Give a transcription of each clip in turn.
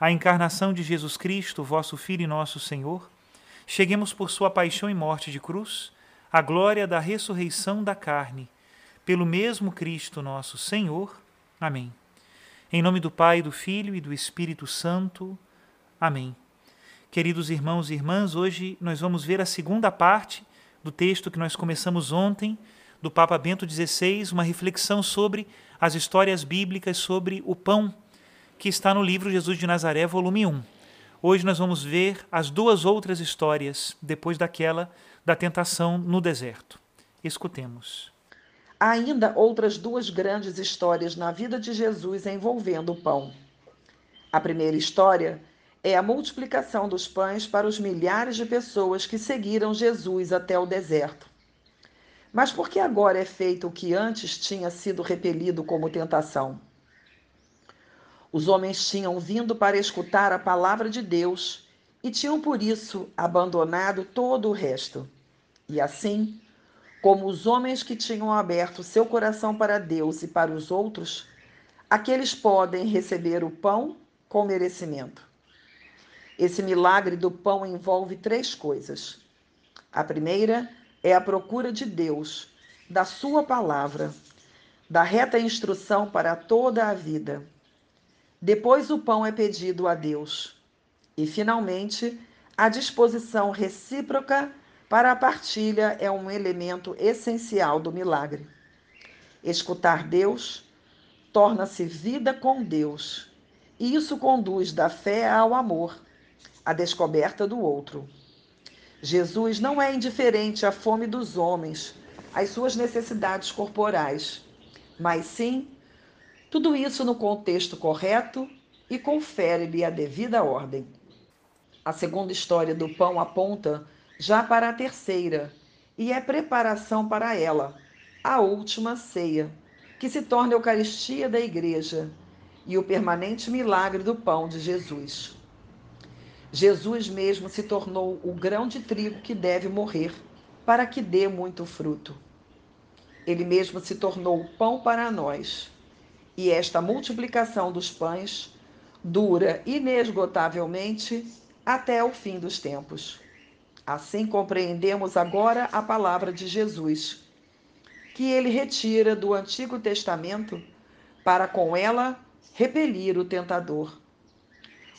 a encarnação de Jesus Cristo, vosso Filho e nosso Senhor, cheguemos por sua paixão e morte de cruz à glória da ressurreição da carne, pelo mesmo Cristo nosso Senhor. Amém. Em nome do Pai, do Filho e do Espírito Santo. Amém. Queridos irmãos e irmãs, hoje nós vamos ver a segunda parte do texto que nós começamos ontem, do Papa Bento XVI, uma reflexão sobre as histórias bíblicas sobre o pão que está no livro Jesus de Nazaré, volume 1. Hoje nós vamos ver as duas outras histórias, depois daquela da tentação no deserto. Escutemos. Há ainda outras duas grandes histórias na vida de Jesus envolvendo o pão. A primeira história é a multiplicação dos pães para os milhares de pessoas que seguiram Jesus até o deserto. Mas por que agora é feito o que antes tinha sido repelido como tentação? Os homens tinham vindo para escutar a palavra de Deus e tinham por isso abandonado todo o resto. E assim, como os homens que tinham aberto seu coração para Deus e para os outros, aqueles podem receber o pão com merecimento. Esse milagre do pão envolve três coisas. A primeira é a procura de Deus, da Sua palavra, da reta instrução para toda a vida. Depois o pão é pedido a Deus. E, finalmente, a disposição recíproca para a partilha é um elemento essencial do milagre. Escutar Deus torna-se vida com Deus, e isso conduz da fé ao amor, à descoberta do outro. Jesus não é indiferente à fome dos homens, às suas necessidades corporais, mas sim tudo isso no contexto correto e confere-lhe a devida ordem. A segunda história do pão aponta já para a terceira e é preparação para ela, a última ceia, que se torna a Eucaristia da Igreja e o permanente milagre do pão de Jesus. Jesus mesmo se tornou o grão de trigo que deve morrer para que dê muito fruto. Ele mesmo se tornou o pão para nós e esta multiplicação dos pães dura inesgotavelmente até o fim dos tempos. Assim compreendemos agora a palavra de Jesus, que ele retira do Antigo Testamento para com ela repelir o tentador.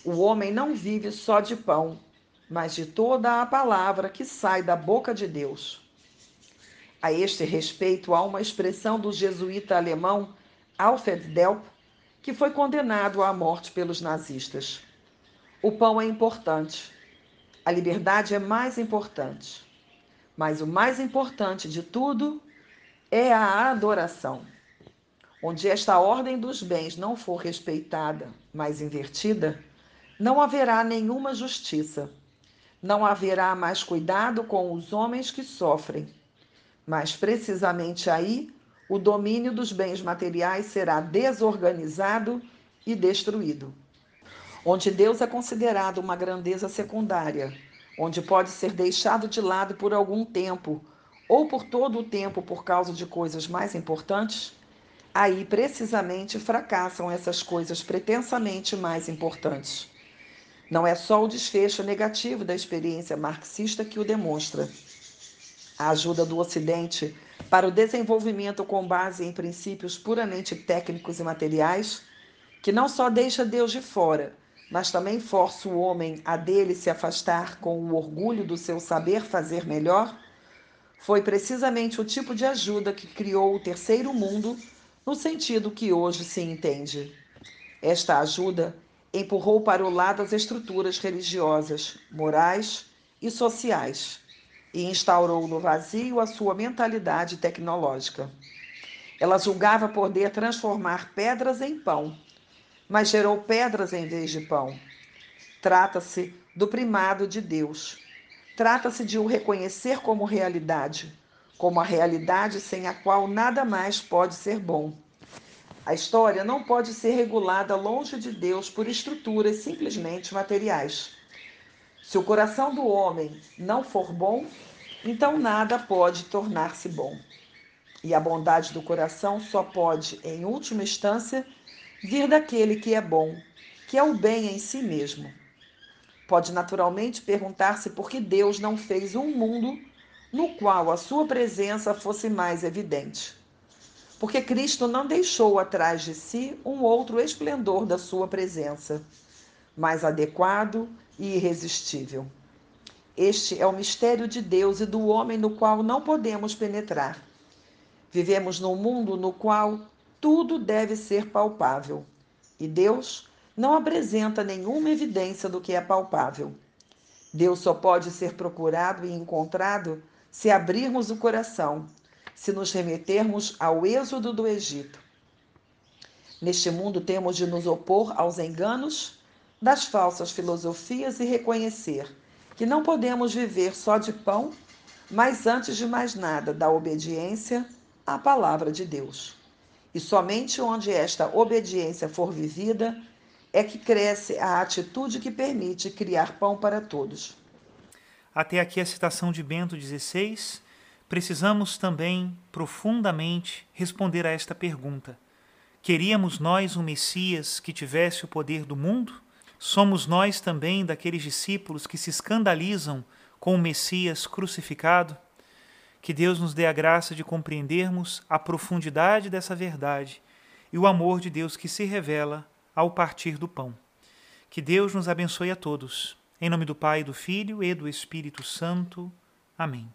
O homem não vive só de pão, mas de toda a palavra que sai da boca de Deus. A este respeito, há uma expressão do jesuíta alemão Alfred Delp, que foi condenado à morte pelos nazistas. O pão é importante, a liberdade é mais importante, mas o mais importante de tudo é a adoração. Onde esta ordem dos bens não for respeitada, mas invertida, não haverá nenhuma justiça. Não haverá mais cuidado com os homens que sofrem. Mas precisamente aí o domínio dos bens materiais será desorganizado e destruído. Onde Deus é considerado uma grandeza secundária, onde pode ser deixado de lado por algum tempo ou por todo o tempo por causa de coisas mais importantes, aí precisamente fracassam essas coisas pretensamente mais importantes. Não é só o desfecho negativo da experiência marxista que o demonstra. A ajuda do Ocidente para o desenvolvimento com base em princípios puramente técnicos e materiais, que não só deixa Deus de fora, mas também força o homem a dele se afastar com o orgulho do seu saber fazer melhor, foi precisamente o tipo de ajuda que criou o terceiro mundo no sentido que hoje se entende. Esta ajuda empurrou para o lado as estruturas religiosas, morais e sociais e instaurou no vazio a sua mentalidade tecnológica. Ela julgava poder transformar pedras em pão, mas gerou pedras em vez de pão. Trata-se do primado de Deus. Trata-se de o reconhecer como realidade, como a realidade sem a qual nada mais pode ser bom. A história não pode ser regulada longe de Deus por estruturas simplesmente materiais. Se o coração do homem não for bom, então nada pode tornar-se bom. E a bondade do coração só pode, em última instância, vir daquele que é bom, que é o bem em si mesmo. Pode naturalmente perguntar-se por que Deus não fez um mundo no qual a sua presença fosse mais evidente. Porque Cristo não deixou atrás de si um outro esplendor da sua presença, mais adequado e irresistível. Este é o mistério de Deus e do homem no qual não podemos penetrar. Vivemos num mundo no qual tudo deve ser palpável e Deus não apresenta nenhuma evidência do que é palpável. Deus só pode ser procurado e encontrado se abrirmos o coração, se nos remetermos ao êxodo do Egito. Neste mundo temos de nos opor aos enganos das falsas filosofias e reconhecer que não podemos viver só de pão, mas antes de mais nada, da obediência à palavra de Deus. E somente onde esta obediência for vivida é que cresce a atitude que permite criar pão para todos. Até aqui a citação de Bento XVI. Precisamos também profundamente responder a esta pergunta: Queríamos nós um Messias que tivesse o poder do mundo? Somos nós também daqueles discípulos que se escandalizam com o Messias crucificado? Que Deus nos dê a graça de compreendermos a profundidade dessa verdade e o amor de Deus que se revela ao partir do pão. Que Deus nos abençoe a todos. Em nome do Pai, do Filho e do Espírito Santo. Amém.